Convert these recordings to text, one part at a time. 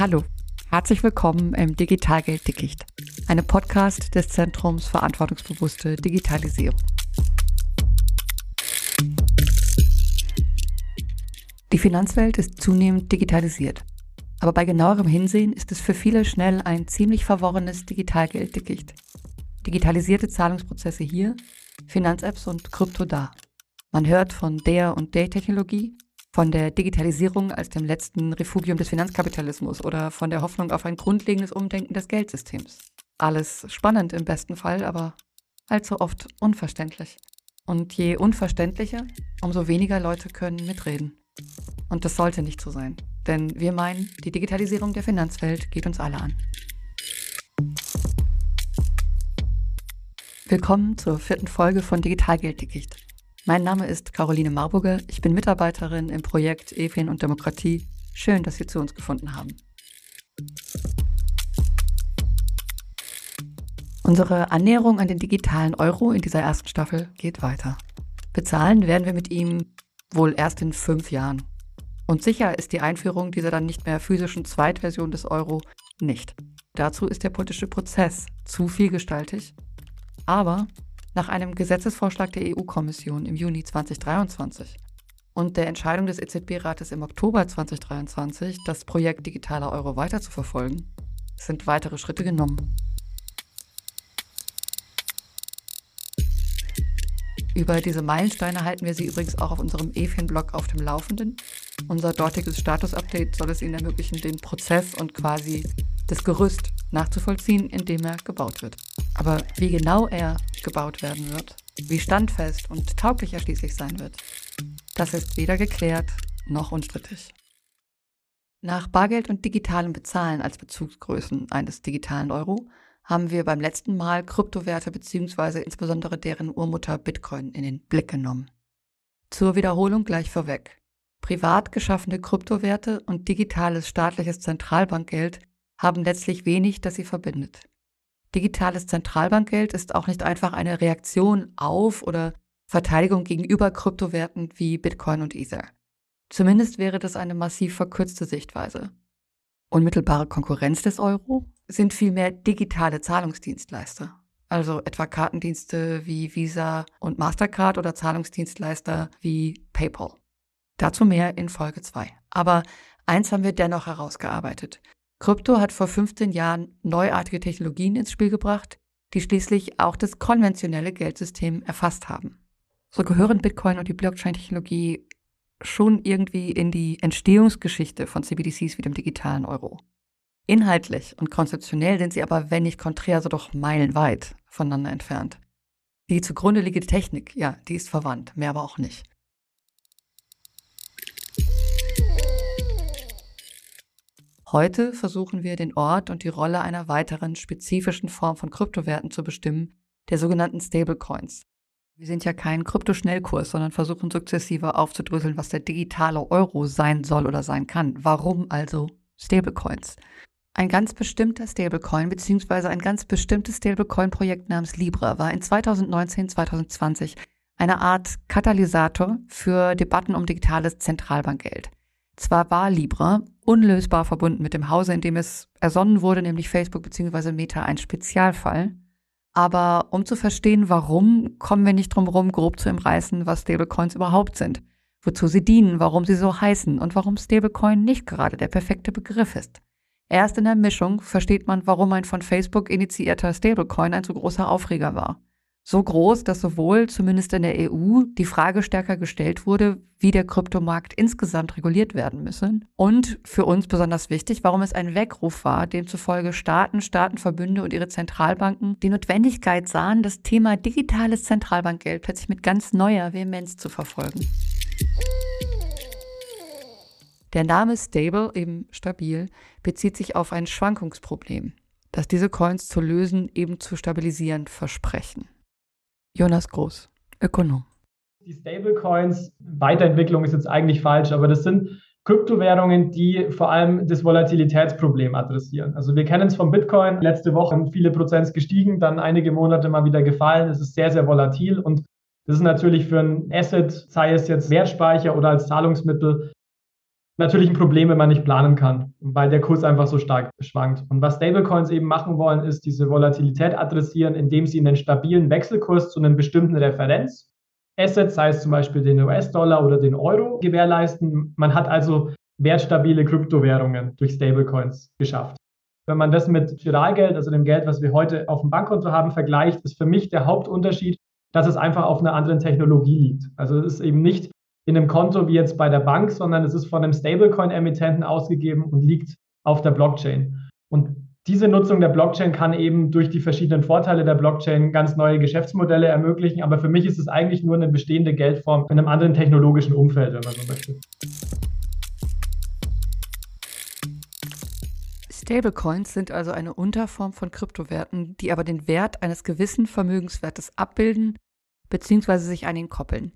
Hallo, herzlich willkommen im Digitalgeld Dickicht, einem Podcast des Zentrums Verantwortungsbewusste Digitalisierung. Die Finanzwelt ist zunehmend digitalisiert. Aber bei genauerem Hinsehen ist es für viele schnell ein ziemlich verworrenes Digitalgelddickicht. Digitalisierte Zahlungsprozesse hier, Finanzapps und Krypto da. Man hört von der und der Technologie, von der Digitalisierung als dem letzten Refugium des Finanzkapitalismus oder von der Hoffnung auf ein grundlegendes Umdenken des Geldsystems. Alles spannend im besten Fall, aber allzu oft unverständlich. Und je unverständlicher, umso weniger Leute können mitreden. Und das sollte nicht so sein. Denn wir meinen, die Digitalisierung der Finanzwelt geht uns alle an. Willkommen zur vierten Folge von Digitalgelddickicht. Mein Name ist Caroline Marburger. Ich bin Mitarbeiterin im Projekt EFIN und Demokratie. Schön, dass Sie zu uns gefunden haben. Unsere Annäherung an den digitalen Euro in dieser ersten Staffel geht weiter. Bezahlen werden wir mit ihm wohl erst in fünf Jahren. Und sicher ist die Einführung dieser dann nicht mehr physischen Zweitversion des Euro nicht. Dazu ist der politische Prozess zu vielgestaltig. Aber nach einem Gesetzesvorschlag der EU-Kommission im Juni 2023 und der Entscheidung des EZB-Rates im Oktober 2023, das Projekt Digitaler Euro weiter zu verfolgen, sind weitere Schritte genommen. Über diese Meilensteine halten wir Sie übrigens auch auf unserem EFIN-Blog auf dem Laufenden. Unser dortiges Status-Update soll es Ihnen ermöglichen, den Prozess und quasi das Gerüst nachzuvollziehen, in dem er gebaut wird. Aber wie genau er gebaut werden wird, wie standfest und tauglich er schließlich sein wird, das ist weder geklärt noch unstrittig. Nach Bargeld und digitalem Bezahlen als Bezugsgrößen eines digitalen Euro haben wir beim letzten Mal Kryptowerte bzw. insbesondere deren Urmutter Bitcoin in den Blick genommen. Zur Wiederholung gleich vorweg. Privat geschaffene Kryptowerte und digitales staatliches Zentralbankgeld haben letztlich wenig, das sie verbindet. Digitales Zentralbankgeld ist auch nicht einfach eine Reaktion auf oder Verteidigung gegenüber Kryptowerten wie Bitcoin und Ether. Zumindest wäre das eine massiv verkürzte Sichtweise. Unmittelbare Konkurrenz des Euro sind vielmehr digitale Zahlungsdienstleister, also etwa Kartendienste wie Visa und Mastercard oder Zahlungsdienstleister wie PayPal. Dazu mehr in Folge 2. Aber eins haben wir dennoch herausgearbeitet. Krypto hat vor 15 Jahren neuartige Technologien ins Spiel gebracht, die schließlich auch das konventionelle Geldsystem erfasst haben. So gehören Bitcoin und die Blockchain-Technologie schon irgendwie in die Entstehungsgeschichte von CBDCs wie dem digitalen Euro. Inhaltlich und konzeptionell sind sie aber, wenn nicht konträr, so doch meilenweit voneinander entfernt. Die zugrunde liegende Technik, ja, die ist verwandt, mehr aber auch nicht. Heute versuchen wir den Ort und die Rolle einer weiteren spezifischen Form von Kryptowerten zu bestimmen, der sogenannten Stablecoins. Wir sind ja kein Kryptoschnellkurs, sondern versuchen sukzessive aufzudröseln, was der digitale Euro sein soll oder sein kann. Warum also Stablecoins? Ein ganz bestimmter Stablecoin bzw. ein ganz bestimmtes Stablecoin-Projekt namens Libra war in 2019, 2020 eine Art Katalysator für Debatten um digitales Zentralbankgeld. Zwar war Libra unlösbar verbunden mit dem Hause, in dem es ersonnen wurde, nämlich Facebook bzw. Meta, ein Spezialfall. Aber um zu verstehen, warum, kommen wir nicht drum herum, grob zu umreißen, was Stablecoins überhaupt sind, wozu sie dienen, warum sie so heißen und warum Stablecoin nicht gerade der perfekte Begriff ist. Erst in der Mischung versteht man, warum ein von Facebook initiierter Stablecoin ein so großer Aufreger war. So groß, dass sowohl, zumindest in der EU, die Frage stärker gestellt wurde, wie der Kryptomarkt insgesamt reguliert werden müsse. Und für uns besonders wichtig, warum es ein Weckruf war, demzufolge Staaten, Staatenverbünde und ihre Zentralbanken die Notwendigkeit sahen, das Thema digitales Zentralbankgeld plötzlich mit ganz neuer Vehemenz zu verfolgen. Der Name Stable, eben stabil, bezieht sich auf ein Schwankungsproblem, das diese Coins zu lösen, eben zu stabilisieren versprechen. Jonas Groß, Ökonom. Die Stablecoins, Weiterentwicklung ist jetzt eigentlich falsch, aber das sind Kryptowährungen, die vor allem das Volatilitätsproblem adressieren. Also wir kennen es vom Bitcoin. Letzte Woche haben viele Prozent gestiegen, dann einige Monate mal wieder gefallen. Es ist sehr, sehr volatil und das ist natürlich für ein Asset, sei es jetzt Wertspeicher oder als Zahlungsmittel, natürlich ein Problem, wenn man nicht planen kann, weil der Kurs einfach so stark schwankt. Und was Stablecoins eben machen wollen, ist diese Volatilität adressieren, indem sie einen stabilen Wechselkurs zu einem bestimmten Referenz Assets, sei es zum Beispiel den US-Dollar oder den Euro, gewährleisten. Man hat also wertstabile Kryptowährungen durch Stablecoins geschafft. Wenn man das mit Giralgeld, also dem Geld, was wir heute auf dem Bankkonto haben, vergleicht, ist für mich der Hauptunterschied, dass es einfach auf einer anderen Technologie liegt. Also es ist eben nicht in einem Konto wie jetzt bei der Bank, sondern es ist von einem Stablecoin-Emittenten ausgegeben und liegt auf der Blockchain. Und diese Nutzung der Blockchain kann eben durch die verschiedenen Vorteile der Blockchain ganz neue Geschäftsmodelle ermöglichen. Aber für mich ist es eigentlich nur eine bestehende Geldform in einem anderen technologischen Umfeld, wenn man so möchte. Stablecoins sind also eine Unterform von Kryptowerten, die aber den Wert eines gewissen Vermögenswertes abbilden bzw. sich an ihn koppeln.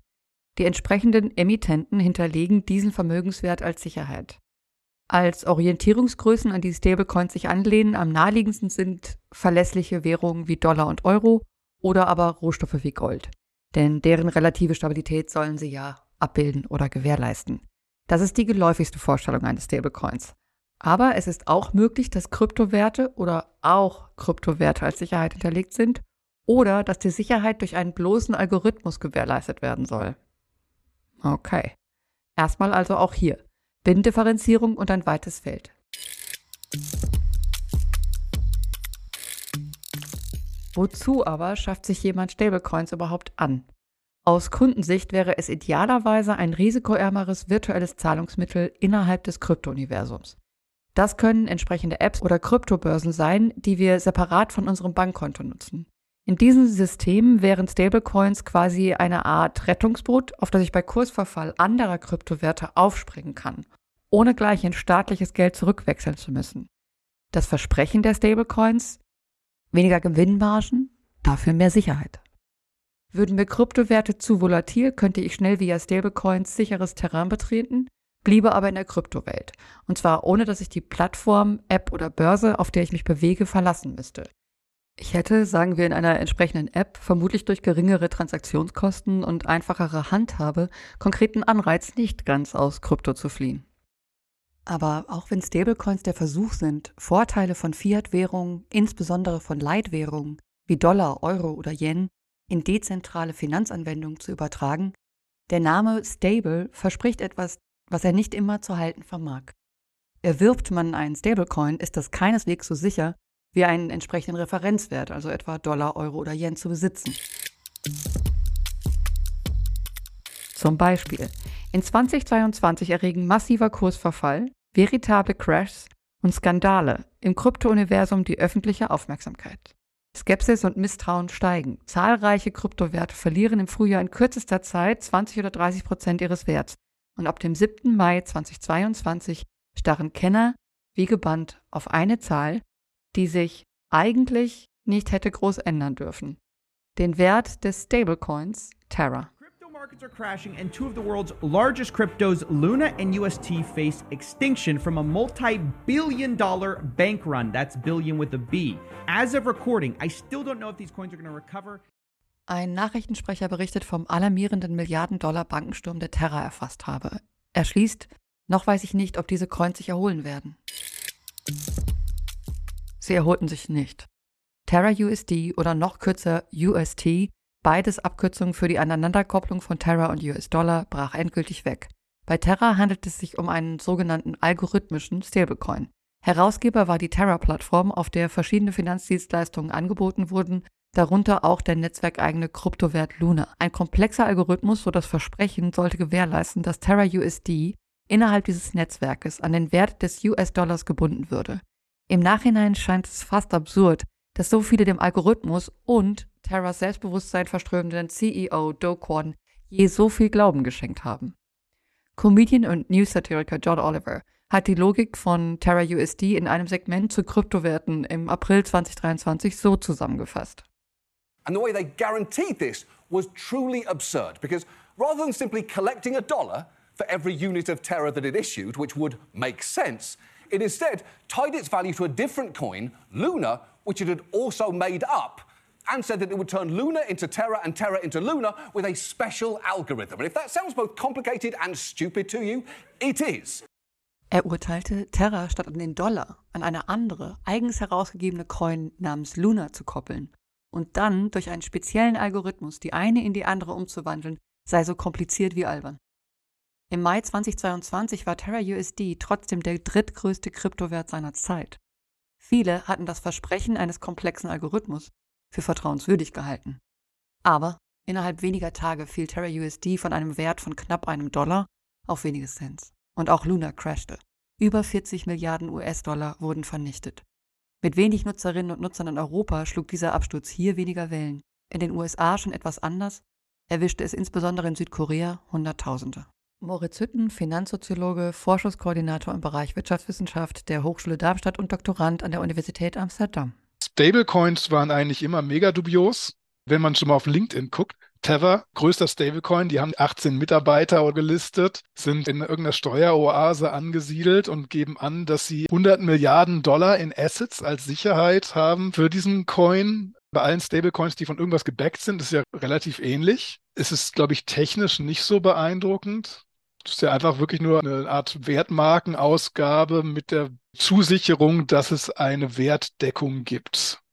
Die entsprechenden Emittenten hinterlegen diesen Vermögenswert als Sicherheit. Als Orientierungsgrößen, an die Stablecoins sich anlehnen, am naheliegendsten sind verlässliche Währungen wie Dollar und Euro oder aber Rohstoffe wie Gold. Denn deren relative Stabilität sollen sie ja abbilden oder gewährleisten. Das ist die geläufigste Vorstellung eines Stablecoins. Aber es ist auch möglich, dass Kryptowerte oder auch Kryptowerte als Sicherheit hinterlegt sind oder dass die Sicherheit durch einen bloßen Algorithmus gewährleistet werden soll. Okay. Erstmal also auch hier. Binnendifferenzierung und ein weites Feld. Wozu aber schafft sich jemand Stablecoins überhaupt an? Aus Kundensicht wäre es idealerweise ein risikoärmeres virtuelles Zahlungsmittel innerhalb des Kryptouniversums. Das können entsprechende Apps oder Kryptobörsen sein, die wir separat von unserem Bankkonto nutzen. In diesen Systemen wären Stablecoins quasi eine Art Rettungsboot, auf das ich bei Kursverfall anderer Kryptowerte aufspringen kann, ohne gleich in staatliches Geld zurückwechseln zu müssen. Das Versprechen der Stablecoins? Weniger Gewinnmargen, dafür mehr Sicherheit. Würden mir Kryptowerte zu volatil, könnte ich schnell via Stablecoins sicheres Terrain betreten bliebe aber in der Kryptowelt. Und zwar ohne, dass ich die Plattform, App oder Börse, auf der ich mich bewege, verlassen müsste. Ich hätte, sagen wir in einer entsprechenden App, vermutlich durch geringere Transaktionskosten und einfachere Handhabe konkreten Anreiz, nicht ganz aus Krypto zu fliehen. Aber auch wenn Stablecoins der Versuch sind, Vorteile von Fiat-Währungen, insbesondere von Leitwährungen wie Dollar, Euro oder Yen, in dezentrale Finanzanwendungen zu übertragen, der Name Stable verspricht etwas was er nicht immer zu halten vermag. Erwirbt man einen Stablecoin, ist das keineswegs so sicher, wie einen entsprechenden Referenzwert, also etwa Dollar, Euro oder Yen, zu besitzen. Zum Beispiel, in 2022 erregen massiver Kursverfall, veritable Crashs und Skandale im Kryptouniversum die öffentliche Aufmerksamkeit. Skepsis und Misstrauen steigen. Zahlreiche Kryptowerte verlieren im Frühjahr in kürzester Zeit 20 oder 30 Prozent ihres Werts und ab dem 7. Mai 2022 starren Kenner wie gebannt auf eine Zahl, die sich eigentlich nicht hätte groß ändern dürfen. Den Wert des Stablecoins Terra. Crypto markets are crashing and two of the world's largest cryptos, Luna and UST, face extinction from a multi-billion dollar bank run. That's billion with a B. As of recording, I still don't know if these coins are going to recover. Ein Nachrichtensprecher berichtet vom alarmierenden Milliarden-Dollar-Bankensturm, der Terra erfasst habe. Er schließt, noch weiß ich nicht, ob diese Coins sich erholen werden. Sie erholten sich nicht. Terra USD oder noch kürzer UST, beides Abkürzungen für die Aneinanderkopplung von Terra und US-Dollar, brach endgültig weg. Bei Terra handelt es sich um einen sogenannten algorithmischen Stablecoin. Herausgeber war die Terra-Plattform, auf der verschiedene Finanzdienstleistungen angeboten wurden, darunter auch der netzwerkeigene Kryptowert Luna. Ein komplexer Algorithmus, so das Versprechen, sollte gewährleisten, dass Terra USD innerhalb dieses Netzwerkes an den Wert des US-Dollars gebunden würde. Im Nachhinein scheint es fast absurd, dass so viele dem Algorithmus und Terras Selbstbewusstsein verströmenden CEO Do Kwon je so viel Glauben geschenkt haben. Comedian und News-Satiriker John Oliver hat die Logik von Terra USD in einem Segment zu Kryptowerten im April 2023 so zusammengefasst. And the way they guaranteed this was truly absurd because rather than simply collecting a dollar for every unit of terror that it issued, which would make sense, it instead tied its value to a different coin, Luna, which it had also made up, and said that it would turn Luna into Terra and Terra into Luna with a special algorithm. And if that sounds both complicated and stupid to you, it is. Er urteilte, Terra statt an den Dollar an eine andere, eigens herausgegebene Coin namens Luna zu koppeln und dann durch einen speziellen Algorithmus die eine in die andere umzuwandeln, sei so kompliziert wie albern. Im Mai 2022 war Terra USD trotzdem der drittgrößte Kryptowert seiner Zeit. Viele hatten das Versprechen eines komplexen Algorithmus für vertrauenswürdig gehalten. Aber innerhalb weniger Tage fiel Terra USD von einem Wert von knapp einem Dollar auf wenige Cents. Und auch Luna crashte. Über 40 Milliarden US-Dollar wurden vernichtet. Mit wenig Nutzerinnen und Nutzern in Europa schlug dieser Absturz hier weniger Wellen. In den USA schon etwas anders, erwischte es insbesondere in Südkorea Hunderttausende. Moritz Hütten, Finanzsoziologe, Forschungskoordinator im Bereich Wirtschaftswissenschaft der Hochschule Darmstadt und Doktorand an der Universität Amsterdam. Stablecoins waren eigentlich immer mega dubios. Wenn man schon mal auf LinkedIn guckt, Tether, größter Stablecoin, die haben 18 Mitarbeiter gelistet, sind in irgendeiner Steueroase angesiedelt und geben an, dass sie 100 Milliarden Dollar in Assets als Sicherheit haben für diesen Coin. Bei allen Stablecoins, die von irgendwas gebackt sind, ist ja relativ ähnlich. Es ist, glaube ich, technisch nicht so beeindruckend. Das ist ja einfach wirklich nur eine Art Wertmarkenausgabe mit der Zusicherung, dass es eine Wertdeckung gibt.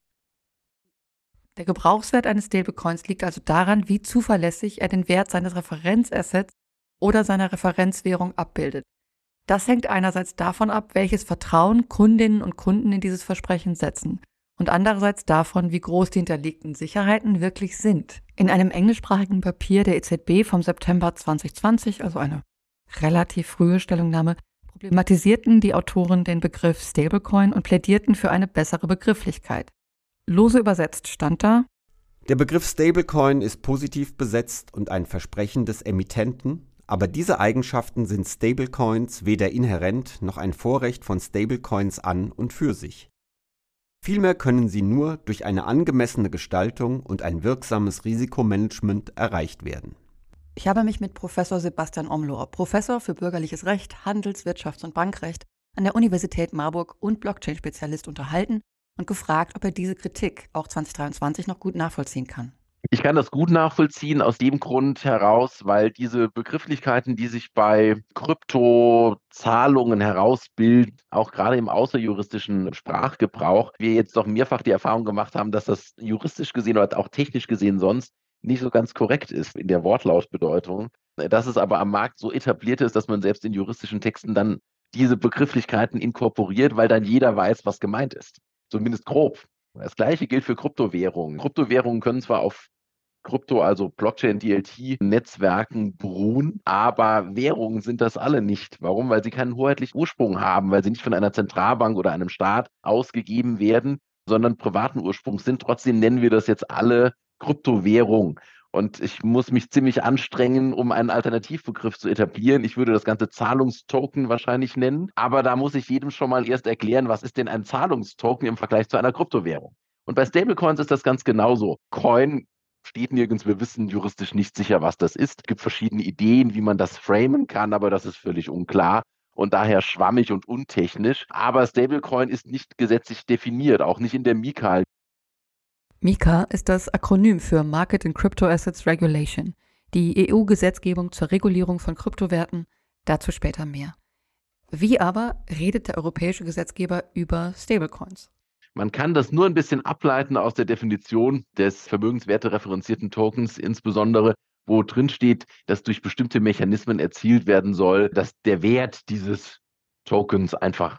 Der Gebrauchswert eines Stablecoins liegt also daran, wie zuverlässig er den Wert seines Referenzassets oder seiner Referenzwährung abbildet. Das hängt einerseits davon ab, welches Vertrauen Kundinnen und Kunden in dieses Versprechen setzen und andererseits davon, wie groß die hinterlegten Sicherheiten wirklich sind. In einem englischsprachigen Papier der EZB vom September 2020, also eine relativ frühe Stellungnahme, problematisierten die Autoren den Begriff Stablecoin und plädierten für eine bessere Begrifflichkeit. Lose übersetzt stand da. Der Begriff Stablecoin ist positiv besetzt und ein Versprechen des Emittenten, aber diese Eigenschaften sind Stablecoins weder inhärent noch ein Vorrecht von Stablecoins an und für sich. Vielmehr können sie nur durch eine angemessene Gestaltung und ein wirksames Risikomanagement erreicht werden. Ich habe mich mit Professor Sebastian Omlohr, Professor für bürgerliches Recht, Handels-, Wirtschafts- und Bankrecht an der Universität Marburg und Blockchain-Spezialist unterhalten und gefragt, ob er diese Kritik auch 2023 noch gut nachvollziehen kann. Ich kann das gut nachvollziehen aus dem Grund heraus, weil diese Begrifflichkeiten, die sich bei Kryptozahlungen herausbilden, auch gerade im außerjuristischen Sprachgebrauch, wir jetzt doch mehrfach die Erfahrung gemacht haben, dass das juristisch gesehen oder auch technisch gesehen sonst nicht so ganz korrekt ist in der Wortlautbedeutung. Dass es aber am Markt so etabliert ist, dass man selbst in juristischen Texten dann diese Begrifflichkeiten inkorporiert, weil dann jeder weiß, was gemeint ist zumindest grob. Das gleiche gilt für Kryptowährungen. Kryptowährungen können zwar auf Krypto, also Blockchain, DLT-Netzwerken beruhen, aber Währungen sind das alle nicht. Warum? Weil sie keinen hoheitlichen Ursprung haben, weil sie nicht von einer Zentralbank oder einem Staat ausgegeben werden, sondern privaten Ursprung sind. Trotzdem nennen wir das jetzt alle Kryptowährung. Und ich muss mich ziemlich anstrengen, um einen Alternativbegriff zu etablieren. Ich würde das Ganze Zahlungstoken wahrscheinlich nennen. Aber da muss ich jedem schon mal erst erklären, was ist denn ein Zahlungstoken im Vergleich zu einer Kryptowährung. Und bei Stablecoins ist das ganz genauso. Coin steht nirgends. Wir wissen juristisch nicht sicher, was das ist. Es gibt verschiedene Ideen, wie man das framen kann, aber das ist völlig unklar und daher schwammig und untechnisch. Aber Stablecoin ist nicht gesetzlich definiert, auch nicht in der MiCA. MiCA ist das Akronym für Market in Crypto Assets Regulation, die EU-Gesetzgebung zur Regulierung von Kryptowerten, dazu später mehr. Wie aber redet der europäische Gesetzgeber über Stablecoins? Man kann das nur ein bisschen ableiten aus der Definition des vermögenswertereferenzierten Tokens, insbesondere wo drin steht, dass durch bestimmte Mechanismen erzielt werden soll, dass der Wert dieses Tokens einfach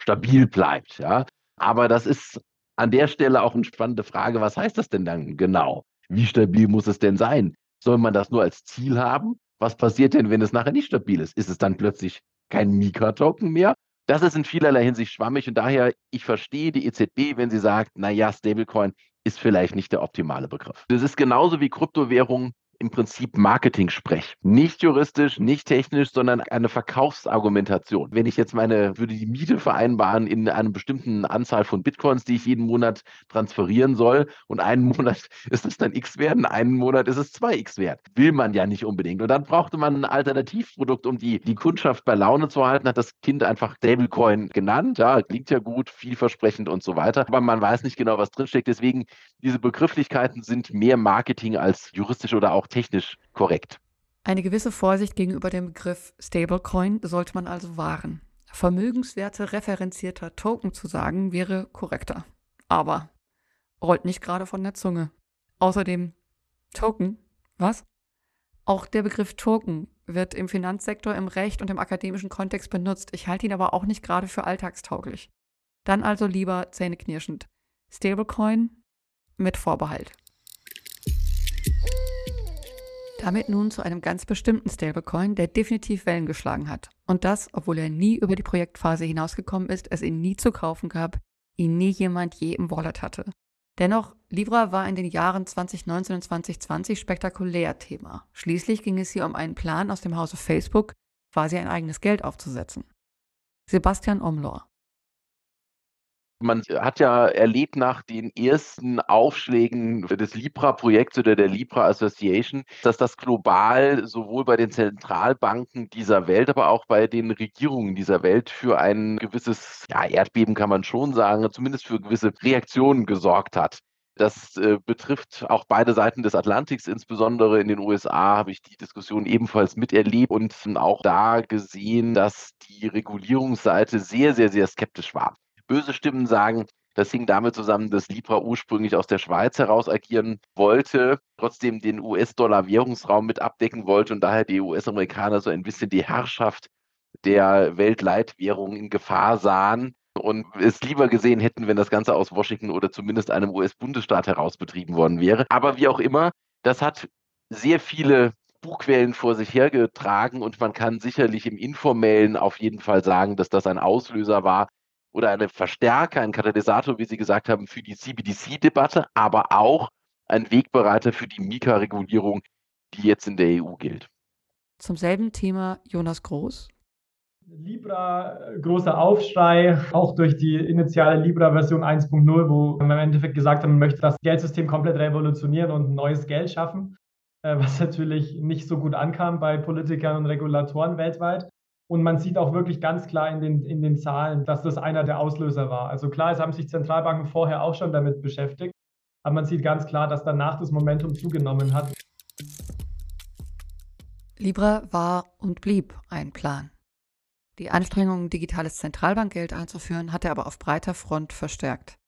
stabil bleibt. Ja? Aber das ist an der Stelle auch eine spannende Frage, was heißt das denn dann genau? Wie stabil muss es denn sein? Soll man das nur als Ziel haben? Was passiert denn, wenn es nachher nicht stabil ist? Ist es dann plötzlich kein Mika-Token mehr? Das ist in vielerlei Hinsicht schwammig und daher, ich verstehe die EZB, wenn sie sagt, naja, Stablecoin ist vielleicht nicht der optimale Begriff. Das ist genauso wie Kryptowährungen im Prinzip Marketing-Sprech. Nicht juristisch, nicht technisch, sondern eine Verkaufsargumentation. Wenn ich jetzt meine, würde die Miete vereinbaren in einer bestimmten Anzahl von Bitcoins, die ich jeden Monat transferieren soll und einen Monat ist es dann X wert, einen Monat ist es 2X wert. Will man ja nicht unbedingt. Und dann brauchte man ein Alternativprodukt, um die, die Kundschaft bei Laune zu halten, hat das Kind einfach Stablecoin genannt. Ja, klingt ja gut, vielversprechend und so weiter. Aber man weiß nicht genau, was drinsteckt. Deswegen, diese Begrifflichkeiten sind mehr Marketing als juristisch oder auch technisch korrekt. Eine gewisse Vorsicht gegenüber dem Begriff Stablecoin sollte man also wahren. Vermögenswerte referenzierter Token zu sagen, wäre korrekter. Aber rollt nicht gerade von der Zunge. Außerdem Token, was? Auch der Begriff Token wird im Finanzsektor, im Recht und im akademischen Kontext benutzt. Ich halte ihn aber auch nicht gerade für alltagstauglich. Dann also lieber zähneknirschend. Stablecoin mit Vorbehalt. Damit nun zu einem ganz bestimmten Stablecoin, der definitiv Wellen geschlagen hat. Und das, obwohl er nie über die Projektphase hinausgekommen ist, es ihn nie zu kaufen gab, ihn nie jemand je im Wallet hatte. Dennoch, Libra war in den Jahren 2019 und 2020 spektakulär Thema. Schließlich ging es hier um einen Plan aus dem Hause Facebook, quasi ein eigenes Geld aufzusetzen. Sebastian Omlor. Man hat ja erlebt nach den ersten Aufschlägen des Libra-Projekts oder der Libra Association, dass das global sowohl bei den Zentralbanken dieser Welt, aber auch bei den Regierungen dieser Welt für ein gewisses ja, Erdbeben, kann man schon sagen, zumindest für gewisse Reaktionen gesorgt hat. Das äh, betrifft auch beide Seiten des Atlantiks, insbesondere in den USA habe ich die Diskussion ebenfalls miterlebt und auch da gesehen, dass die Regulierungsseite sehr, sehr, sehr skeptisch war. Böse Stimmen sagen, das hing damit zusammen, dass Libra ursprünglich aus der Schweiz heraus agieren wollte, trotzdem den US-Dollar-Währungsraum mit abdecken wollte und daher die US-Amerikaner so ein bisschen die Herrschaft der Weltleitwährung in Gefahr sahen und es lieber gesehen hätten, wenn das Ganze aus Washington oder zumindest einem US-Bundesstaat heraus betrieben worden wäre. Aber wie auch immer, das hat sehr viele Buchquellen vor sich hergetragen und man kann sicherlich im Informellen auf jeden Fall sagen, dass das ein Auslöser war, oder eine Verstärker, ein Katalysator, wie Sie gesagt haben, für die CBDC-Debatte, aber auch ein Wegbereiter für die Mika-Regulierung, die jetzt in der EU gilt. Zum selben Thema Jonas Groß. Libra, großer Aufschrei, auch durch die initiale Libra-Version 1.0, wo man im Endeffekt gesagt hat, man möchte das Geldsystem komplett revolutionieren und ein neues Geld schaffen, äh, was natürlich nicht so gut ankam bei Politikern und Regulatoren weltweit. Und man sieht auch wirklich ganz klar in den, in den Zahlen, dass das einer der Auslöser war. Also klar, es haben sich Zentralbanken vorher auch schon damit beschäftigt, aber man sieht ganz klar, dass danach das Momentum zugenommen hat. Libra war und blieb ein Plan. Die Anstrengungen, digitales Zentralbankgeld einzuführen, hat er aber auf breiter Front verstärkt.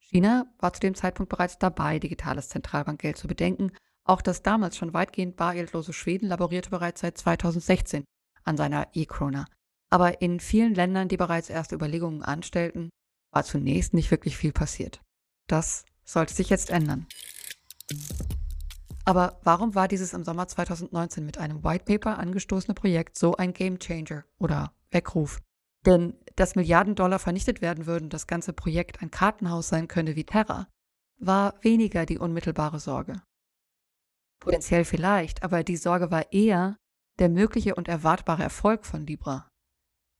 China war zu dem Zeitpunkt bereits dabei, digitales Zentralbankgeld zu bedenken. Auch das damals schon weitgehend bargeldlose Schweden laborierte bereits seit 2016 an seiner E-Krona. Aber in vielen Ländern, die bereits erste Überlegungen anstellten, war zunächst nicht wirklich viel passiert. Das sollte sich jetzt ändern. Aber warum war dieses im Sommer 2019 mit einem White Paper angestoßene Projekt so ein Game Changer oder Weckruf? Denn dass Milliarden Dollar vernichtet werden würden, das ganze Projekt ein Kartenhaus sein könne wie Terra, war weniger die unmittelbare Sorge. Potenziell vielleicht, aber die Sorge war eher, der mögliche und erwartbare Erfolg von Libra.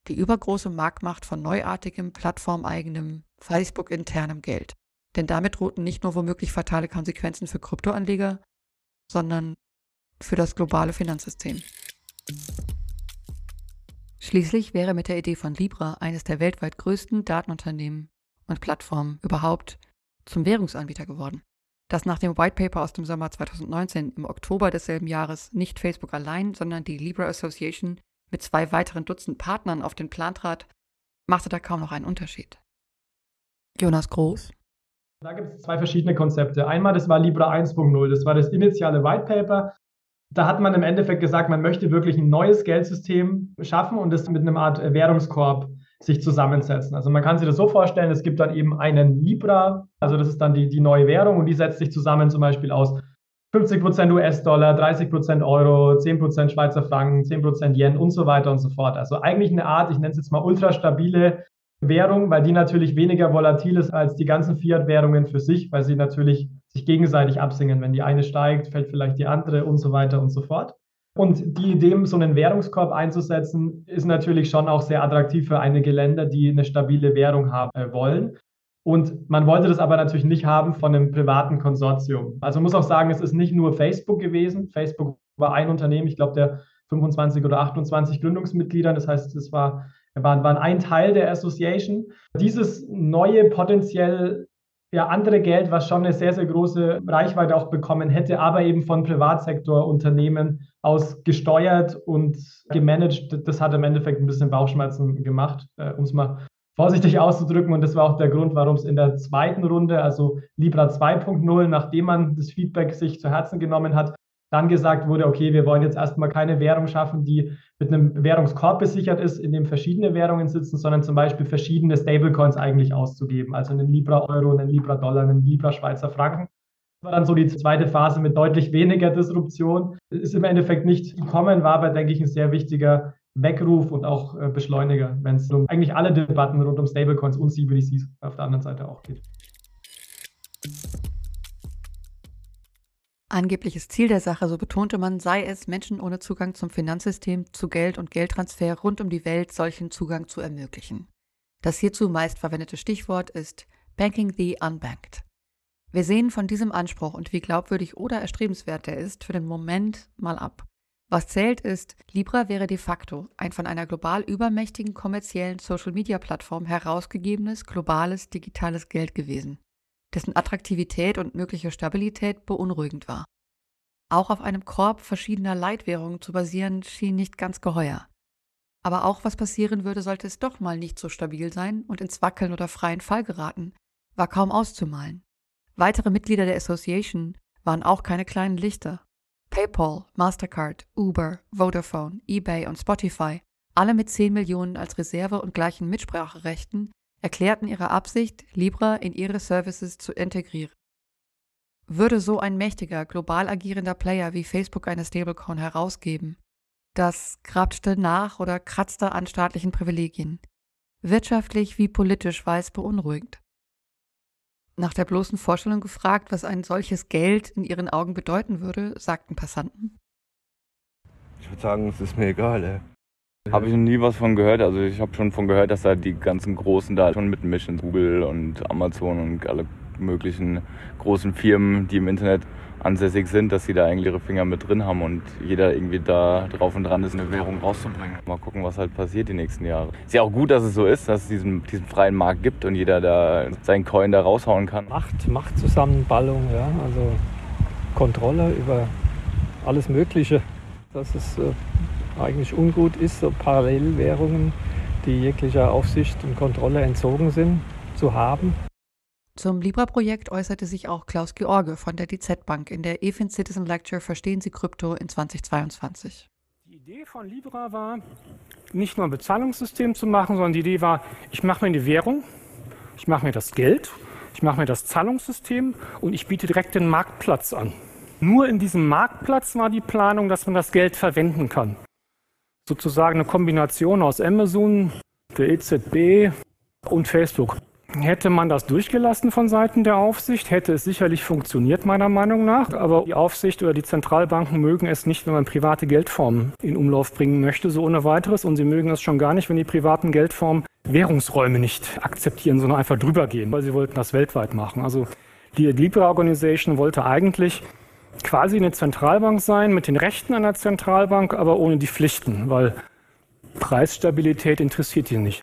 Die übergroße Marktmacht von neuartigem, plattformeigenem, Facebook-internem Geld. Denn damit drohten nicht nur womöglich fatale Konsequenzen für Kryptoanleger, sondern für das globale Finanzsystem. Schließlich wäre mit der Idee von Libra eines der weltweit größten Datenunternehmen und Plattformen überhaupt zum Währungsanbieter geworden dass nach dem White Paper aus dem Sommer 2019 im Oktober desselben Jahres nicht Facebook allein, sondern die Libra Association mit zwei weiteren Dutzend Partnern auf den Plan trat, machte da kaum noch einen Unterschied. Jonas Groß. Da gibt es zwei verschiedene Konzepte. Einmal, das war Libra 1.0, das war das initiale White Paper. Da hat man im Endeffekt gesagt, man möchte wirklich ein neues Geldsystem schaffen und das mit einem Art Währungskorb sich zusammensetzen. Also man kann sich das so vorstellen, es gibt dann eben einen Libra, also das ist dann die, die neue Währung und die setzt sich zusammen zum Beispiel aus 50% US-Dollar, 30% Euro, 10% Schweizer Franken, 10% Yen und so weiter und so fort. Also eigentlich eine Art, ich nenne es jetzt mal ultrastabile Währung, weil die natürlich weniger volatil ist als die ganzen Fiat-Währungen für sich, weil sie natürlich sich gegenseitig absingen. Wenn die eine steigt, fällt vielleicht die andere und so weiter und so fort. Und die Idee, so einen Währungskorb einzusetzen, ist natürlich schon auch sehr attraktiv für einige Länder, die eine stabile Währung haben äh, wollen. Und man wollte das aber natürlich nicht haben von einem privaten Konsortium. Also man muss auch sagen, es ist nicht nur Facebook gewesen. Facebook war ein Unternehmen, ich glaube, der 25 oder 28 Gründungsmitglieder. Das heißt, es war, waren, waren ein Teil der Association. Dieses neue potenziell ja, andere Geld, was schon eine sehr, sehr große Reichweite auch bekommen hätte, aber eben von Privatsektorunternehmen aus gesteuert und gemanagt. Das hat im Endeffekt ein bisschen Bauchschmerzen gemacht, äh, um es mal vorsichtig auszudrücken. Und das war auch der Grund, warum es in der zweiten Runde, also Libra 2.0, nachdem man das Feedback sich zu Herzen genommen hat, dann gesagt wurde, okay, wir wollen jetzt erstmal keine Währung schaffen, die mit einem Währungskorb besichert ist, in dem verschiedene Währungen sitzen, sondern zum Beispiel verschiedene Stablecoins eigentlich auszugeben. Also einen Libra Euro, einen Libra Dollar, einen Libra Schweizer Franken. Das war dann so die zweite Phase mit deutlich weniger Disruption. Ist im Endeffekt nicht gekommen, war aber, denke ich, ein sehr wichtiger Weckruf und auch äh, Beschleuniger, wenn es um eigentlich alle Debatten rund um Stablecoins und CBDCs auf der anderen Seite auch geht. Angebliches Ziel der Sache, so betonte man, sei es, Menschen ohne Zugang zum Finanzsystem, zu Geld und Geldtransfer rund um die Welt solchen Zugang zu ermöglichen. Das hierzu meist verwendete Stichwort ist Banking the Unbanked. Wir sehen von diesem Anspruch und wie glaubwürdig oder erstrebenswert er ist für den Moment mal ab. Was zählt ist, Libra wäre de facto ein von einer global übermächtigen kommerziellen Social-Media-Plattform herausgegebenes globales digitales Geld gewesen dessen Attraktivität und mögliche Stabilität beunruhigend war. Auch auf einem Korb verschiedener Leitwährungen zu basieren, schien nicht ganz geheuer. Aber auch was passieren würde, sollte es doch mal nicht so stabil sein und ins Wackeln oder freien Fall geraten, war kaum auszumalen. Weitere Mitglieder der Association waren auch keine kleinen Lichter. PayPal, Mastercard, Uber, Vodafone, eBay und Spotify, alle mit 10 Millionen als Reserve und gleichen Mitspracherechten, erklärten ihre Absicht, Libra in ihre Services zu integrieren. Würde so ein mächtiger, global agierender Player wie Facebook eine Stablecoin herausgeben, das grabte nach oder kratzte an staatlichen Privilegien. Wirtschaftlich wie politisch war es beunruhigend. Nach der bloßen Vorstellung gefragt, was ein solches Geld in ihren Augen bedeuten würde, sagten Passanten. Ich würde sagen, es ist mir egal, ey. Habe ich noch nie was von gehört. Also ich habe schon von gehört, dass da die ganzen Großen da schon mitmischen. Google und Amazon und alle möglichen großen Firmen, die im Internet ansässig sind, dass sie da eigentlich ihre Finger mit drin haben und jeder irgendwie da drauf und dran ist, eine Währung rauszubringen. Mal gucken, was halt passiert die nächsten Jahre. Ist ja auch gut, dass es so ist, dass es diesen, diesen freien Markt gibt und jeder da seinen Coin da raushauen kann. Macht, Machtzusammenballung, ja, also Kontrolle über alles Mögliche. Das ist äh, eigentlich ungut ist, so Parallelwährungen, die jeglicher Aufsicht und Kontrolle entzogen sind, zu haben. Zum Libra-Projekt äußerte sich auch Klaus George von der DZ Bank in der EFIN Citizen Lecture Verstehen Sie Krypto in 2022. Die Idee von Libra war, nicht nur ein Bezahlungssystem zu machen, sondern die Idee war, ich mache mir die Währung, ich mache mir das Geld, ich mache mir das Zahlungssystem und ich biete direkt den Marktplatz an. Nur in diesem Marktplatz war die Planung, dass man das Geld verwenden kann sozusagen eine Kombination aus Amazon, der EZB und Facebook. Hätte man das durchgelassen von Seiten der Aufsicht, hätte es sicherlich funktioniert, meiner Meinung nach. Aber die Aufsicht oder die Zentralbanken mögen es nicht, wenn man private Geldformen in Umlauf bringen möchte, so ohne weiteres. Und sie mögen es schon gar nicht, wenn die privaten Geldformen Währungsräume nicht akzeptieren, sondern einfach drüber gehen, weil sie wollten das weltweit machen. Also die Libra Organization wollte eigentlich quasi eine Zentralbank sein mit den Rechten einer Zentralbank, aber ohne die Pflichten, weil Preisstabilität interessiert ihn nicht.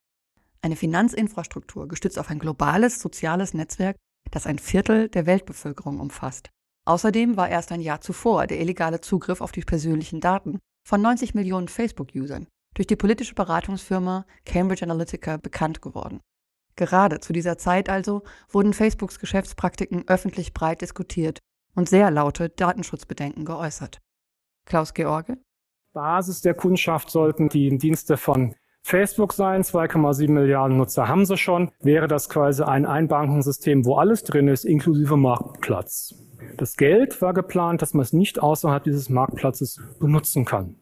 Eine Finanzinfrastruktur gestützt auf ein globales soziales Netzwerk, das ein Viertel der Weltbevölkerung umfasst. Außerdem war erst ein Jahr zuvor der illegale Zugriff auf die persönlichen Daten von 90 Millionen Facebook-Usern durch die politische Beratungsfirma Cambridge Analytica bekannt geworden. Gerade zu dieser Zeit also wurden Facebooks Geschäftspraktiken öffentlich breit diskutiert und sehr laute Datenschutzbedenken geäußert. Klaus George? Basis der Kundschaft sollten die Dienste von Facebook sein, 2,7 Milliarden Nutzer haben sie schon, wäre das quasi ein Einbankensystem, wo alles drin ist, inklusive Marktplatz. Das Geld war geplant, dass man es nicht außerhalb dieses Marktplatzes benutzen kann.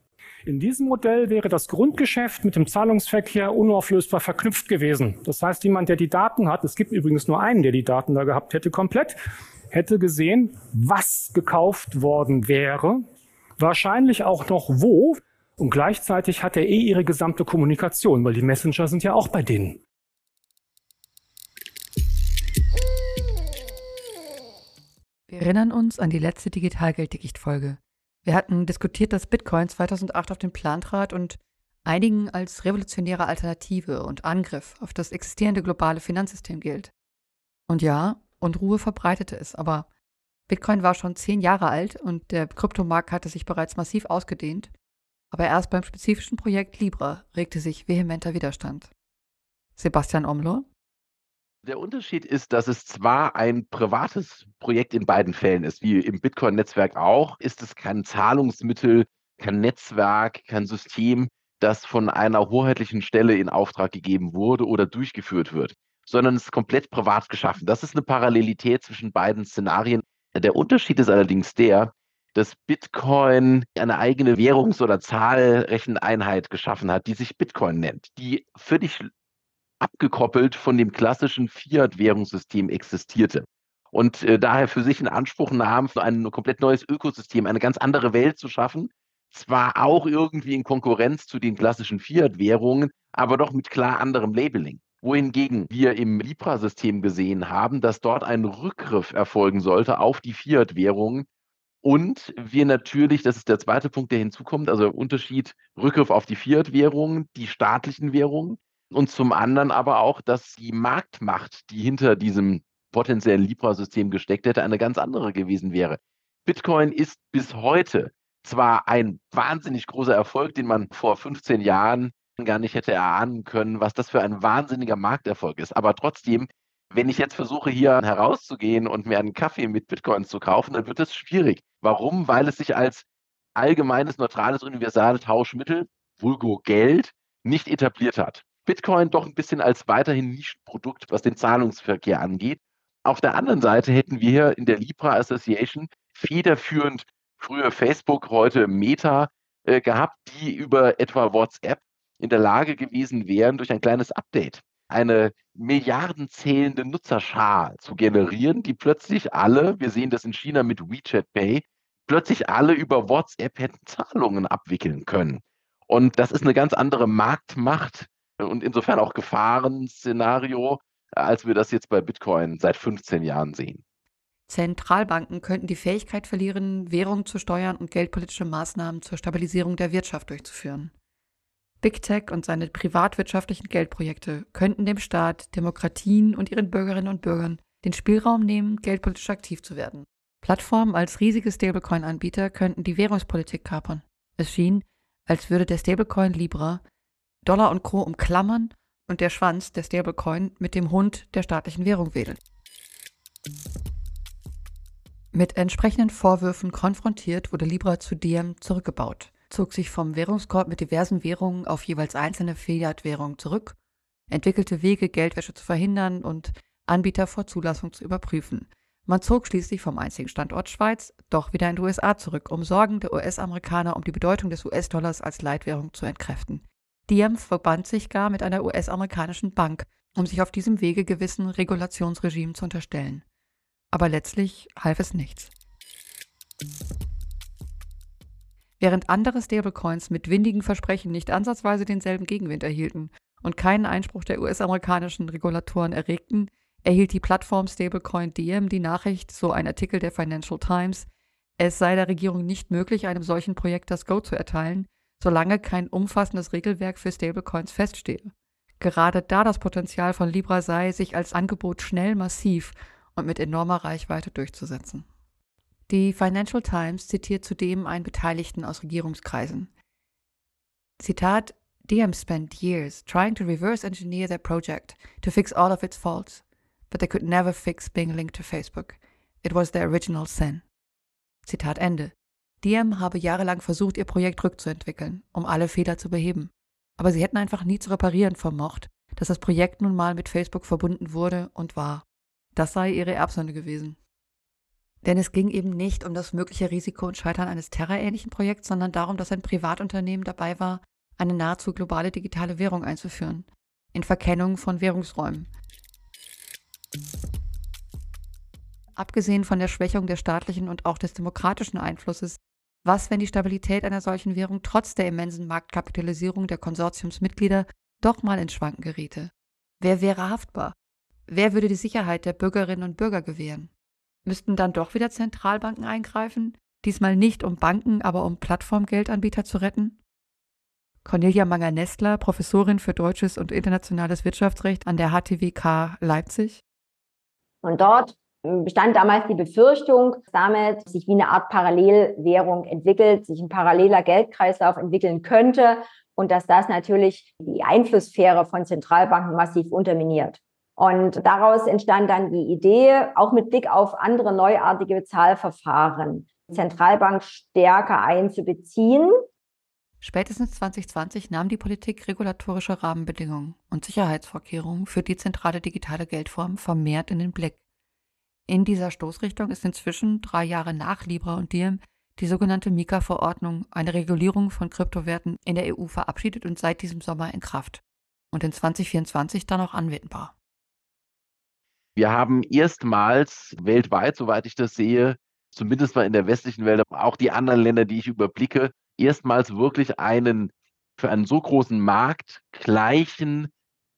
In diesem Modell wäre das Grundgeschäft mit dem Zahlungsverkehr unauflösbar verknüpft gewesen. Das heißt, jemand, der die Daten hat, es gibt übrigens nur einen, der die Daten da gehabt hätte, komplett, hätte gesehen, was gekauft worden wäre, wahrscheinlich auch noch wo, und gleichzeitig hat er eh ihre gesamte Kommunikation, weil die Messenger sind ja auch bei denen. Wir erinnern uns an die letzte Digitalgelddickicht-Folge. Wir hatten diskutiert, dass Bitcoin 2008 auf den Plan trat und einigen als revolutionäre Alternative und Angriff auf das existierende globale Finanzsystem gilt. Und ja, und Ruhe verbreitete es. Aber Bitcoin war schon zehn Jahre alt und der Kryptomarkt hatte sich bereits massiv ausgedehnt. Aber erst beim spezifischen Projekt Libra regte sich vehementer Widerstand. Sebastian Omlo? Der Unterschied ist, dass es zwar ein privates Projekt in beiden Fällen ist, wie im Bitcoin-Netzwerk auch, ist es kein Zahlungsmittel, kein Netzwerk, kein System, das von einer hoheitlichen Stelle in Auftrag gegeben wurde oder durchgeführt wird, sondern es ist komplett privat geschaffen. Das ist eine Parallelität zwischen beiden Szenarien. Der Unterschied ist allerdings der, dass Bitcoin eine eigene Währungs- oder Zahlrecheneinheit geschaffen hat, die sich Bitcoin nennt, die völlig abgekoppelt von dem klassischen Fiat-Währungssystem existierte und äh, daher für sich in Anspruch nahm, für ein komplett neues Ökosystem, eine ganz andere Welt zu schaffen. Zwar auch irgendwie in Konkurrenz zu den klassischen Fiat-Währungen, aber doch mit klar anderem Labeling. Wohingegen wir im Libra-System gesehen haben, dass dort ein Rückgriff erfolgen sollte auf die Fiat-Währungen und wir natürlich, das ist der zweite Punkt, der hinzukommt, also Unterschied Rückgriff auf die Fiat-Währungen, die staatlichen Währungen, und zum anderen aber auch, dass die Marktmacht, die hinter diesem potenziellen Libra-System gesteckt hätte, eine ganz andere gewesen wäre. Bitcoin ist bis heute zwar ein wahnsinnig großer Erfolg, den man vor 15 Jahren gar nicht hätte erahnen können, was das für ein wahnsinniger Markterfolg ist. Aber trotzdem, wenn ich jetzt versuche, hier herauszugehen und mir einen Kaffee mit Bitcoins zu kaufen, dann wird es schwierig. Warum? Weil es sich als allgemeines, neutrales, universales Tauschmittel, vulgo Geld, nicht etabliert hat. Bitcoin doch ein bisschen als weiterhin Nischenprodukt, was den Zahlungsverkehr angeht. Auf der anderen Seite hätten wir hier in der Libra Association federführend früher Facebook, heute Meta äh, gehabt, die über etwa WhatsApp in der Lage gewesen wären, durch ein kleines Update eine milliardenzählende Nutzerschar zu generieren, die plötzlich alle, wir sehen das in China mit WeChat Pay, plötzlich alle über WhatsApp hätten Zahlungen abwickeln können. Und das ist eine ganz andere Marktmacht, und insofern auch Gefahrenszenario, als wir das jetzt bei Bitcoin seit 15 Jahren sehen. Zentralbanken könnten die Fähigkeit verlieren, Währungen zu steuern und geldpolitische Maßnahmen zur Stabilisierung der Wirtschaft durchzuführen. Big Tech und seine privatwirtschaftlichen Geldprojekte könnten dem Staat, Demokratien und ihren Bürgerinnen und Bürgern den Spielraum nehmen, geldpolitisch aktiv zu werden. Plattformen als riesige Stablecoin-Anbieter könnten die Währungspolitik kapern. Es schien, als würde der Stablecoin Libra Dollar und Co. umklammern und der Schwanz der Stablecoin mit dem Hund der staatlichen Währung wedeln. Mit entsprechenden Vorwürfen konfrontiert wurde Libra zu Diem zurückgebaut, zog sich vom Währungskorb mit diversen Währungen auf jeweils einzelne Fiat-Währungen zurück, entwickelte Wege, Geldwäsche zu verhindern und Anbieter vor Zulassung zu überprüfen. Man zog schließlich vom einzigen Standort Schweiz doch wieder in die USA zurück, um Sorgen der US-Amerikaner um die Bedeutung des US-Dollars als Leitwährung zu entkräften. Diem verband sich gar mit einer US-amerikanischen Bank, um sich auf diesem Wege gewissen Regulationsregimen zu unterstellen. Aber letztlich half es nichts. Während andere Stablecoins mit windigen Versprechen nicht ansatzweise denselben Gegenwind erhielten und keinen Einspruch der US-amerikanischen Regulatoren erregten, erhielt die Plattform Stablecoin Diem die Nachricht, so ein Artikel der Financial Times, es sei der Regierung nicht möglich, einem solchen Projekt das Go zu erteilen, solange kein umfassendes Regelwerk für Stablecoins feststehe. Gerade da das Potenzial von Libra sei, sich als Angebot schnell, massiv und mit enormer Reichweite durchzusetzen. Die Financial Times zitiert zudem einen Beteiligten aus Regierungskreisen. Zitat DM spent years trying to reverse engineer their project to fix all of its faults, but they could never fix being linked to Facebook. It was their original sin. Zitat Ende. Diem habe jahrelang versucht, ihr Projekt rückzuentwickeln, um alle Fehler zu beheben. Aber sie hätten einfach nie zu reparieren vermocht, dass das Projekt nun mal mit Facebook verbunden wurde und war. Das sei ihre Erbsünde gewesen. Denn es ging eben nicht um das mögliche Risiko und Scheitern eines terrorähnlichen Projekts, sondern darum, dass ein Privatunternehmen dabei war, eine nahezu globale digitale Währung einzuführen, in Verkennung von Währungsräumen. Abgesehen von der Schwächung der staatlichen und auch des demokratischen Einflusses was, wenn die Stabilität einer solchen Währung trotz der immensen Marktkapitalisierung der Konsortiumsmitglieder doch mal ins Schwanken geriete? Wer wäre haftbar? Wer würde die Sicherheit der Bürgerinnen und Bürger gewähren? Müssten dann doch wieder Zentralbanken eingreifen? Diesmal nicht um Banken, aber um Plattformgeldanbieter zu retten? Cornelia Manger-Nestler, Professorin für deutsches und internationales Wirtschaftsrecht an der HTWK Leipzig. Und dort bestand damals die Befürchtung, dass damit sich wie eine Art Parallelwährung entwickelt, sich ein paralleler Geldkreislauf entwickeln könnte und dass das natürlich die Einflusssphäre von Zentralbanken massiv unterminiert. Und daraus entstand dann die Idee, auch mit Blick auf andere neuartige Bezahlverfahren, Zentralbank stärker einzubeziehen. Spätestens 2020 nahm die Politik regulatorische Rahmenbedingungen und Sicherheitsvorkehrungen für die zentrale digitale Geldform vermehrt in den Blick. In dieser Stoßrichtung ist inzwischen drei Jahre nach Libra und Diem die sogenannte Mika-Verordnung, eine Regulierung von Kryptowerten in der EU verabschiedet und seit diesem Sommer in Kraft und in 2024 dann auch anwendbar. Wir haben erstmals weltweit, soweit ich das sehe, zumindest mal in der westlichen Welt, auch die anderen Länder, die ich überblicke, erstmals wirklich einen für einen so großen Markt gleichen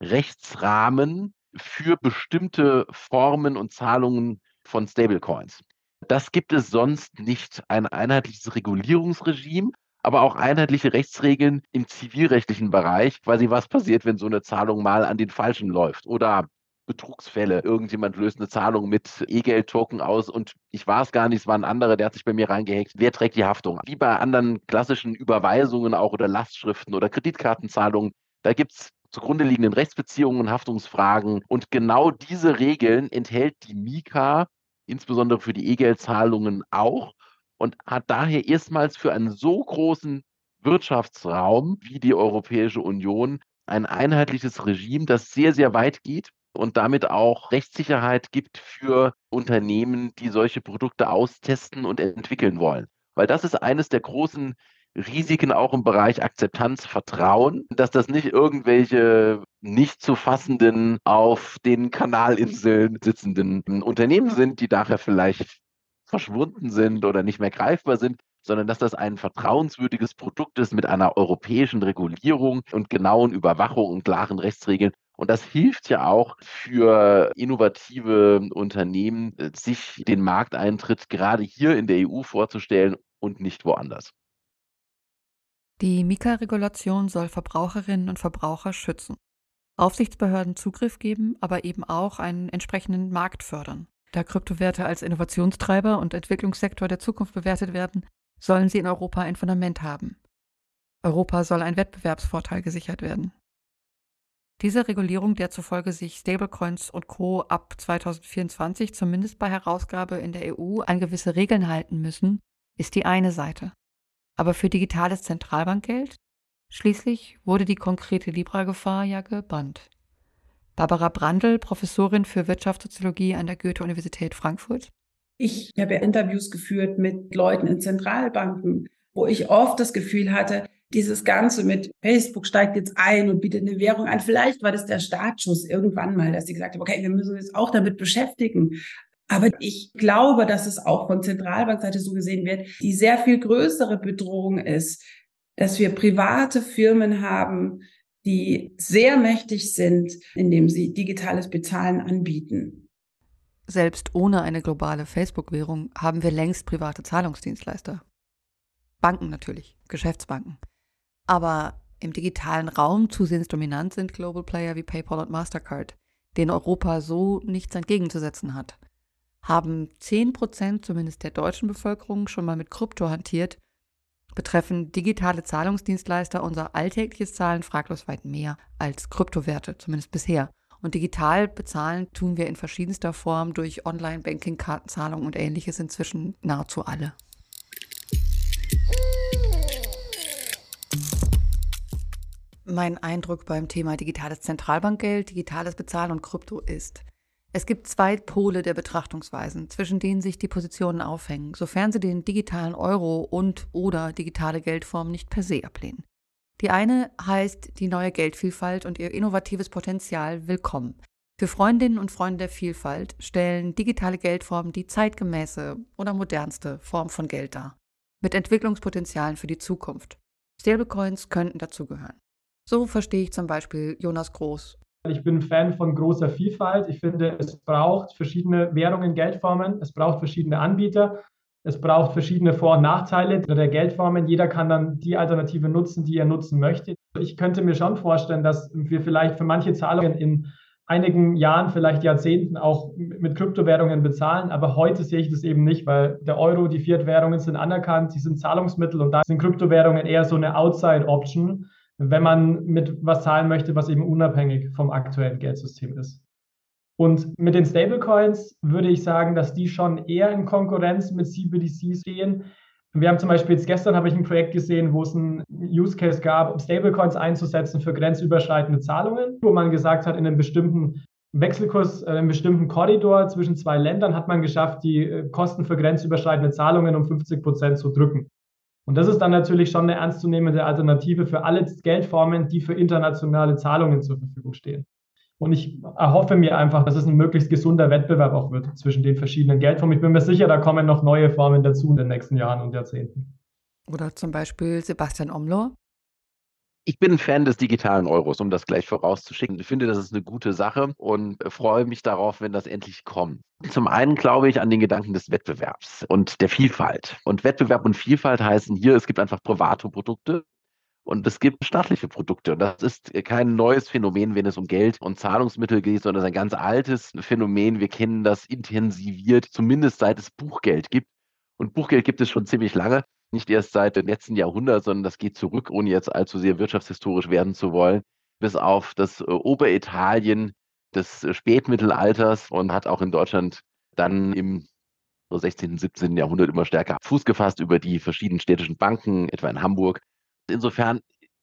Rechtsrahmen für bestimmte Formen und Zahlungen von Stablecoins. Das gibt es sonst nicht. Ein einheitliches Regulierungsregime, aber auch einheitliche Rechtsregeln im zivilrechtlichen Bereich, quasi was passiert, wenn so eine Zahlung mal an den Falschen läuft oder Betrugsfälle. Irgendjemand löst eine Zahlung mit E-Geld-Token aus und ich war es gar nicht, es war ein anderer, der hat sich bei mir reingehackt. Wer trägt die Haftung? Wie bei anderen klassischen Überweisungen auch oder Lastschriften oder Kreditkartenzahlungen, da gibt es zugrunde liegenden Rechtsbeziehungen und Haftungsfragen. Und genau diese Regeln enthält die Mika, insbesondere für die E-Geld-Zahlungen auch, und hat daher erstmals für einen so großen Wirtschaftsraum wie die Europäische Union ein einheitliches Regime, das sehr, sehr weit geht und damit auch Rechtssicherheit gibt für Unternehmen, die solche Produkte austesten und entwickeln wollen. Weil das ist eines der großen Risiken auch im Bereich Akzeptanz, Vertrauen, dass das nicht irgendwelche nicht zu fassenden auf den Kanalinseln sitzenden Unternehmen sind, die daher vielleicht verschwunden sind oder nicht mehr greifbar sind, sondern dass das ein vertrauenswürdiges Produkt ist mit einer europäischen Regulierung und genauen Überwachung und klaren Rechtsregeln. Und das hilft ja auch für innovative Unternehmen, sich den Markteintritt gerade hier in der EU vorzustellen und nicht woanders. Die Mika-Regulation soll Verbraucherinnen und Verbraucher schützen, Aufsichtsbehörden Zugriff geben, aber eben auch einen entsprechenden Markt fördern. Da Kryptowerte als Innovationstreiber und Entwicklungssektor der Zukunft bewertet werden, sollen sie in Europa ein Fundament haben. Europa soll ein Wettbewerbsvorteil gesichert werden. Diese Regulierung, der zufolge sich Stablecoins und Co. ab 2024 zumindest bei Herausgabe in der EU an gewisse Regeln halten müssen, ist die eine Seite aber für digitales Zentralbankgeld? Schließlich wurde die konkrete Libra-Gefahr ja gebannt. Barbara Brandl, Professorin für Wirtschaftssoziologie an der Goethe-Universität Frankfurt. Ich habe Interviews geführt mit Leuten in Zentralbanken, wo ich oft das Gefühl hatte, dieses Ganze mit Facebook steigt jetzt ein und bietet eine Währung an. Vielleicht war das der Startschuss irgendwann mal, dass sie gesagt haben, okay, wir müssen uns jetzt auch damit beschäftigen. Aber ich glaube, dass es auch von Zentralbankseite so gesehen wird, die sehr viel größere Bedrohung ist, dass wir private Firmen haben, die sehr mächtig sind, indem sie digitales Bezahlen anbieten. Selbst ohne eine globale Facebook-Währung haben wir längst private Zahlungsdienstleister. Banken natürlich, Geschäftsbanken. Aber im digitalen Raum zusehends dominant sind Global Player wie PayPal und Mastercard, denen Europa so nichts entgegenzusetzen hat haben 10 Prozent zumindest der deutschen Bevölkerung schon mal mit Krypto hantiert, betreffen digitale Zahlungsdienstleister unser alltägliches Zahlen fraglos weit mehr als Kryptowerte, zumindest bisher. Und digital bezahlen tun wir in verschiedenster Form durch Online-Banking, Kartenzahlung und ähnliches inzwischen nahezu alle. Mein Eindruck beim Thema digitales Zentralbankgeld, digitales Bezahlen und Krypto ist, es gibt zwei Pole der Betrachtungsweisen, zwischen denen sich die Positionen aufhängen, sofern sie den digitalen Euro und oder digitale Geldform nicht per se ablehnen. Die eine heißt die neue Geldvielfalt und ihr innovatives Potenzial willkommen. Für Freundinnen und Freunde der Vielfalt stellen digitale Geldformen die zeitgemäße oder modernste Form von Geld dar, mit Entwicklungspotenzialen für die Zukunft. Stablecoins könnten dazugehören. So verstehe ich zum Beispiel Jonas Groß ich bin Fan von großer Vielfalt. Ich finde, es braucht verschiedene Währungen, Geldformen. Es braucht verschiedene Anbieter. Es braucht verschiedene Vor- und Nachteile der Geldformen. Jeder kann dann die Alternative nutzen, die er nutzen möchte. Ich könnte mir schon vorstellen, dass wir vielleicht für manche Zahlungen in einigen Jahren, vielleicht Jahrzehnten auch mit Kryptowährungen bezahlen. Aber heute sehe ich das eben nicht, weil der Euro, die Fiat-Währungen sind anerkannt, sie sind Zahlungsmittel und da sind Kryptowährungen eher so eine Outside-Option, wenn man mit was zahlen möchte, was eben unabhängig vom aktuellen Geldsystem ist. Und mit den Stablecoins würde ich sagen, dass die schon eher in Konkurrenz mit CBDCs stehen. Wir haben zum Beispiel jetzt gestern habe ich ein Projekt gesehen, wo es einen Use Case gab, um Stablecoins einzusetzen für grenzüberschreitende Zahlungen, wo man gesagt hat, in einem bestimmten Wechselkurs, äh, in einem bestimmten Korridor zwischen zwei Ländern hat man geschafft, die äh, Kosten für grenzüberschreitende Zahlungen um 50 Prozent zu drücken. Und das ist dann natürlich schon eine ernstzunehmende Alternative für alle Geldformen, die für internationale Zahlungen zur Verfügung stehen. Und ich erhoffe mir einfach, dass es ein möglichst gesunder Wettbewerb auch wird zwischen den verschiedenen Geldformen. Ich bin mir sicher, da kommen noch neue Formen dazu in den nächsten Jahren und Jahrzehnten. Oder zum Beispiel Sebastian Omlor. Ich bin ein Fan des digitalen Euros, um das gleich vorauszuschicken. Ich finde, das ist eine gute Sache und freue mich darauf, wenn das endlich kommt. Zum einen glaube ich an den Gedanken des Wettbewerbs und der Vielfalt. Und Wettbewerb und Vielfalt heißen hier, es gibt einfach private Produkte, und es gibt staatliche Produkte. Und das ist kein neues Phänomen, wenn es um Geld und Zahlungsmittel geht, sondern es ist ein ganz altes Phänomen. Wir kennen das intensiviert, zumindest seit es Buchgeld gibt. Und Buchgeld gibt es schon ziemlich lange, nicht erst seit dem letzten Jahrhundert, sondern das geht zurück, ohne jetzt allzu sehr wirtschaftshistorisch werden zu wollen, bis auf das äh, Oberitalien des äh, Spätmittelalters und hat auch in Deutschland dann im 16., 17. Jahrhundert immer stärker Fuß gefasst über die verschiedenen städtischen Banken, etwa in Hamburg Insofern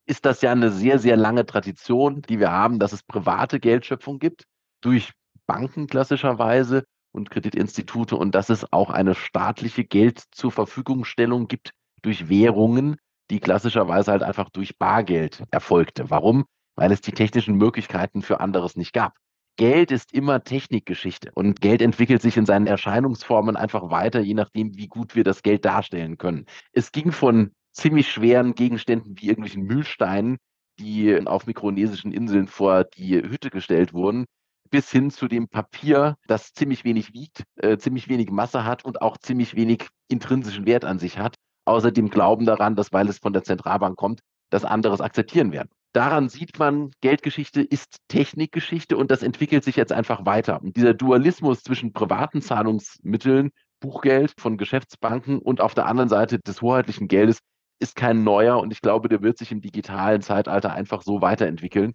ist das ja eine sehr, sehr lange Tradition, die wir haben, dass es private Geldschöpfung gibt durch Banken klassischerweise und Kreditinstitute und dass es auch eine staatliche Geld zur Verfügungstellung gibt durch Währungen, die klassischerweise halt einfach durch Bargeld erfolgte. Warum? Weil es die technischen Möglichkeiten für anderes nicht gab. Geld ist immer Technikgeschichte und Geld entwickelt sich in seinen Erscheinungsformen einfach weiter, je nachdem, wie gut wir das Geld darstellen können. Es ging von ziemlich schweren Gegenständen wie irgendwelchen Mühlsteinen, die auf mikronesischen Inseln vor die Hütte gestellt wurden, bis hin zu dem Papier, das ziemlich wenig wiegt, äh, ziemlich wenig Masse hat und auch ziemlich wenig intrinsischen Wert an sich hat, außer dem Glauben daran, dass weil es von der Zentralbank kommt, das anderes akzeptieren werden. Daran sieht man, Geldgeschichte ist Technikgeschichte und das entwickelt sich jetzt einfach weiter. Und dieser Dualismus zwischen privaten Zahlungsmitteln, Buchgeld von Geschäftsbanken und auf der anderen Seite des hoheitlichen Geldes ist kein neuer und ich glaube, der wird sich im digitalen Zeitalter einfach so weiterentwickeln.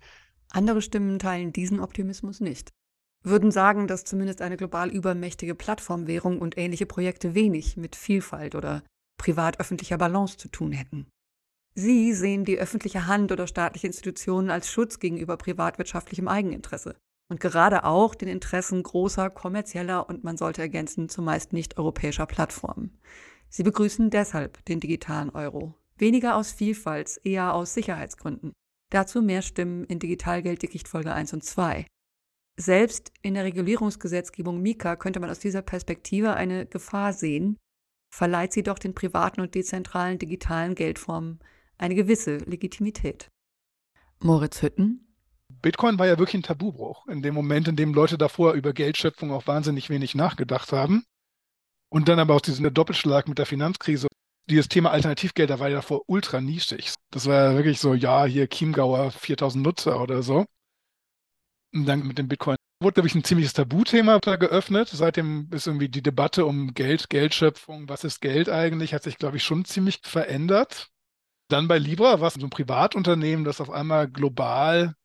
Andere Stimmen teilen diesen Optimismus nicht. Würden sagen, dass zumindest eine global übermächtige Plattformwährung und ähnliche Projekte wenig mit Vielfalt oder privat-öffentlicher Balance zu tun hätten. Sie sehen die öffentliche Hand oder staatliche Institutionen als Schutz gegenüber privatwirtschaftlichem Eigeninteresse und gerade auch den Interessen großer kommerzieller und man sollte ergänzen zumeist nicht europäischer Plattformen. Sie begrüßen deshalb den digitalen Euro. Weniger aus Vielfalt, eher aus Sicherheitsgründen. Dazu mehr Stimmen in Digitalgelddickicht Folge 1 und 2. Selbst in der Regulierungsgesetzgebung Mika könnte man aus dieser Perspektive eine Gefahr sehen, verleiht sie doch den privaten und dezentralen digitalen Geldformen eine gewisse Legitimität. Moritz Hütten. Bitcoin war ja wirklich ein Tabubruch. In dem Moment, in dem Leute davor über Geldschöpfung auch wahnsinnig wenig nachgedacht haben, und dann aber auch diesen Doppelschlag mit der Finanzkrise. Dieses Thema Alternativgelder war ja davor ultra nischig. Das war ja wirklich so, ja, hier Chiemgauer 4000 Nutzer oder so. Und dann mit dem Bitcoin wurde, glaube ich, ein ziemliches Tabuthema geöffnet. Seitdem ist irgendwie die Debatte um Geld, Geldschöpfung, was ist Geld eigentlich, hat sich, glaube ich, schon ziemlich verändert. Dann bei Libra war es so ein Privatunternehmen, das auf einmal global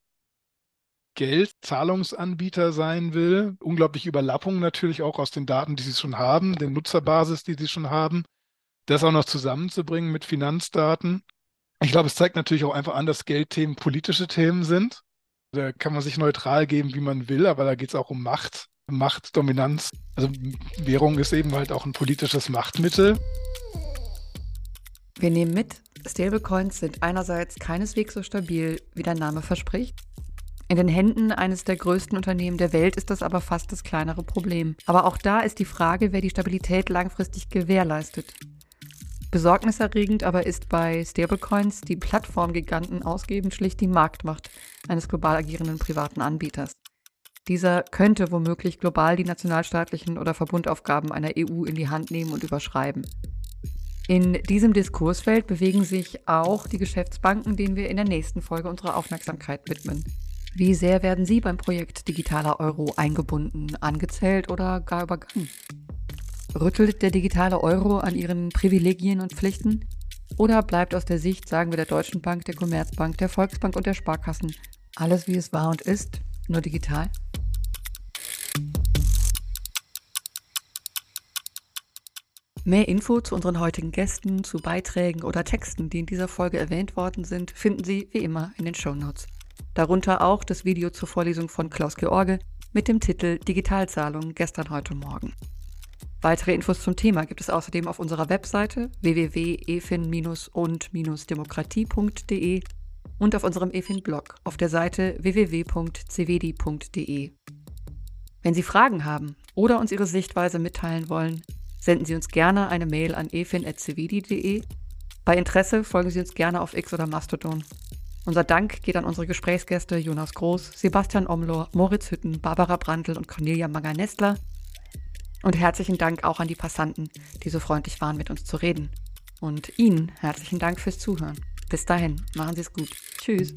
Geldzahlungsanbieter sein will. Unglaubliche Überlappung natürlich auch aus den Daten, die sie schon haben, der Nutzerbasis, die sie schon haben. Das auch noch zusammenzubringen mit Finanzdaten. Ich glaube, es zeigt natürlich auch einfach an, dass Geldthemen politische Themen sind. Da kann man sich neutral geben, wie man will, aber da geht es auch um Macht, Machtdominanz. Also Währung ist eben halt auch ein politisches Machtmittel. Wir nehmen mit, Stablecoins sind einerseits keineswegs so stabil, wie der Name verspricht. In den Händen eines der größten Unternehmen der Welt ist das aber fast das kleinere Problem. Aber auch da ist die Frage, wer die Stabilität langfristig gewährleistet. Besorgniserregend aber ist bei Stablecoins, die Plattformgiganten ausgeben, schlicht die Marktmacht eines global agierenden privaten Anbieters. Dieser könnte womöglich global die nationalstaatlichen oder Verbundaufgaben einer EU in die Hand nehmen und überschreiben. In diesem Diskursfeld bewegen sich auch die Geschäftsbanken, denen wir in der nächsten Folge unsere Aufmerksamkeit widmen. Wie sehr werden Sie beim Projekt Digitaler Euro eingebunden, angezählt oder gar übergangen? Rüttelt der digitale Euro an Ihren Privilegien und Pflichten? Oder bleibt aus der Sicht, sagen wir, der Deutschen Bank, der Commerzbank, der Volksbank und der Sparkassen alles wie es war und ist, nur digital? Mehr Info zu unseren heutigen Gästen, zu Beiträgen oder Texten, die in dieser Folge erwähnt worden sind, finden Sie wie immer in den Show Notes. Darunter auch das Video zur Vorlesung von Klaus George mit dem Titel Digitalzahlung gestern, heute, morgen. Weitere Infos zum Thema gibt es außerdem auf unserer Webseite www.efin-und-demokratie.de und auf unserem EFIN-Blog auf der Seite www.cvdi.de. Wenn Sie Fragen haben oder uns Ihre Sichtweise mitteilen wollen, senden Sie uns gerne eine Mail an efin.cvdi.de. Bei Interesse folgen Sie uns gerne auf X oder Mastodon. Unser Dank geht an unsere Gesprächsgäste Jonas Groß, Sebastian Omlor, Moritz Hütten, Barbara Brandl und Cornelia Manger-Nestler. Und herzlichen Dank auch an die Passanten, die so freundlich waren, mit uns zu reden. Und Ihnen herzlichen Dank fürs Zuhören. Bis dahin, machen Sie es gut. Tschüss.